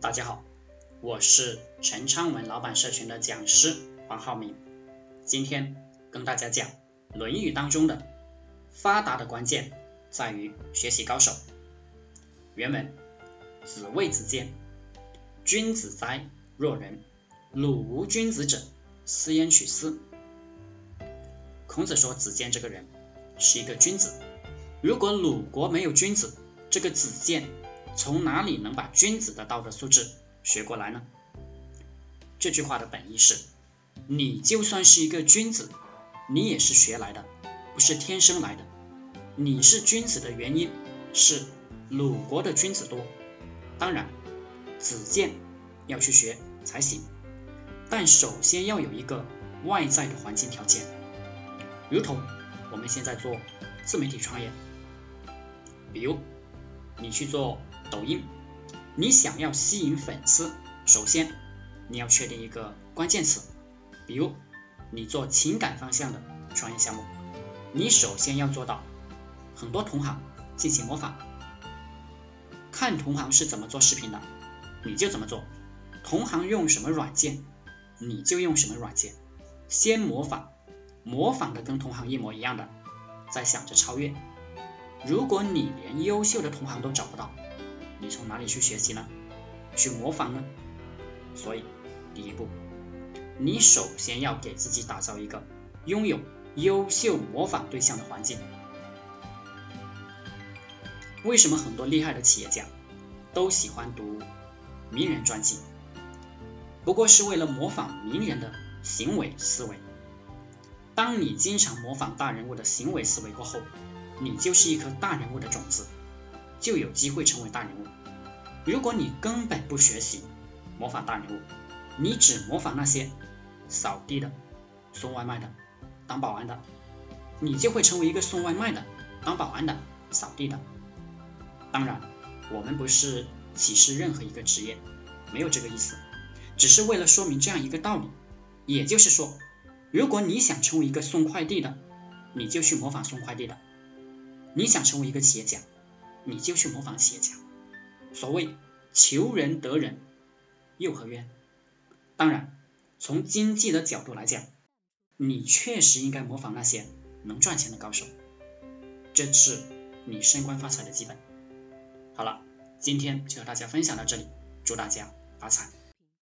大家好，我是陈昌文老板社群的讲师黄浩明，今天跟大家讲《论语》当中的发达的关键在于学习高手。原文：子谓子坚：“君子哉若人！鲁无君子者，斯焉取斯？”孔子说子坚这个人是一个君子。如果鲁国没有君子，这个子建从哪里能把君子的道德素质学过来呢？这句话的本意是：你就算是一个君子，你也是学来的，不是天生来的。你是君子的原因是鲁国的君子多，当然子建要去学才行。但首先要有一个外在的环境条件，如同我们现在做自媒体创业。比如，你去做抖音，你想要吸引粉丝，首先你要确定一个关键词。比如，你做情感方向的创业项目，你首先要做到很多同行进行模仿，看同行是怎么做视频的，你就怎么做；同行用什么软件，你就用什么软件。先模仿，模仿的跟同行一模一样的，再想着超越。如果你连优秀的同行都找不到，你从哪里去学习呢？去模仿呢？所以，第一步，你首先要给自己打造一个拥有优秀模仿对象的环境。为什么很多厉害的企业家都喜欢读名人传记？不过是为了模仿名人的行为思维。当你经常模仿大人物的行为思维过后，你就是一颗大人物的种子，就有机会成为大人物。如果你根本不学习模仿大人物，你只模仿那些扫地的、送外卖的、当保安的，你就会成为一个送外卖的、当保安的、扫地的。当然，我们不是歧视任何一个职业，没有这个意思，只是为了说明这样一个道理。也就是说，如果你想成为一个送快递的，你就去模仿送快递的。你想成为一个企业家，你就去模仿企业家。所谓求人得人，又何冤？当然，从经济的角度来讲，你确实应该模仿那些能赚钱的高手，这是你升官发财的基本。好了，今天就和大家分享到这里，祝大家发财。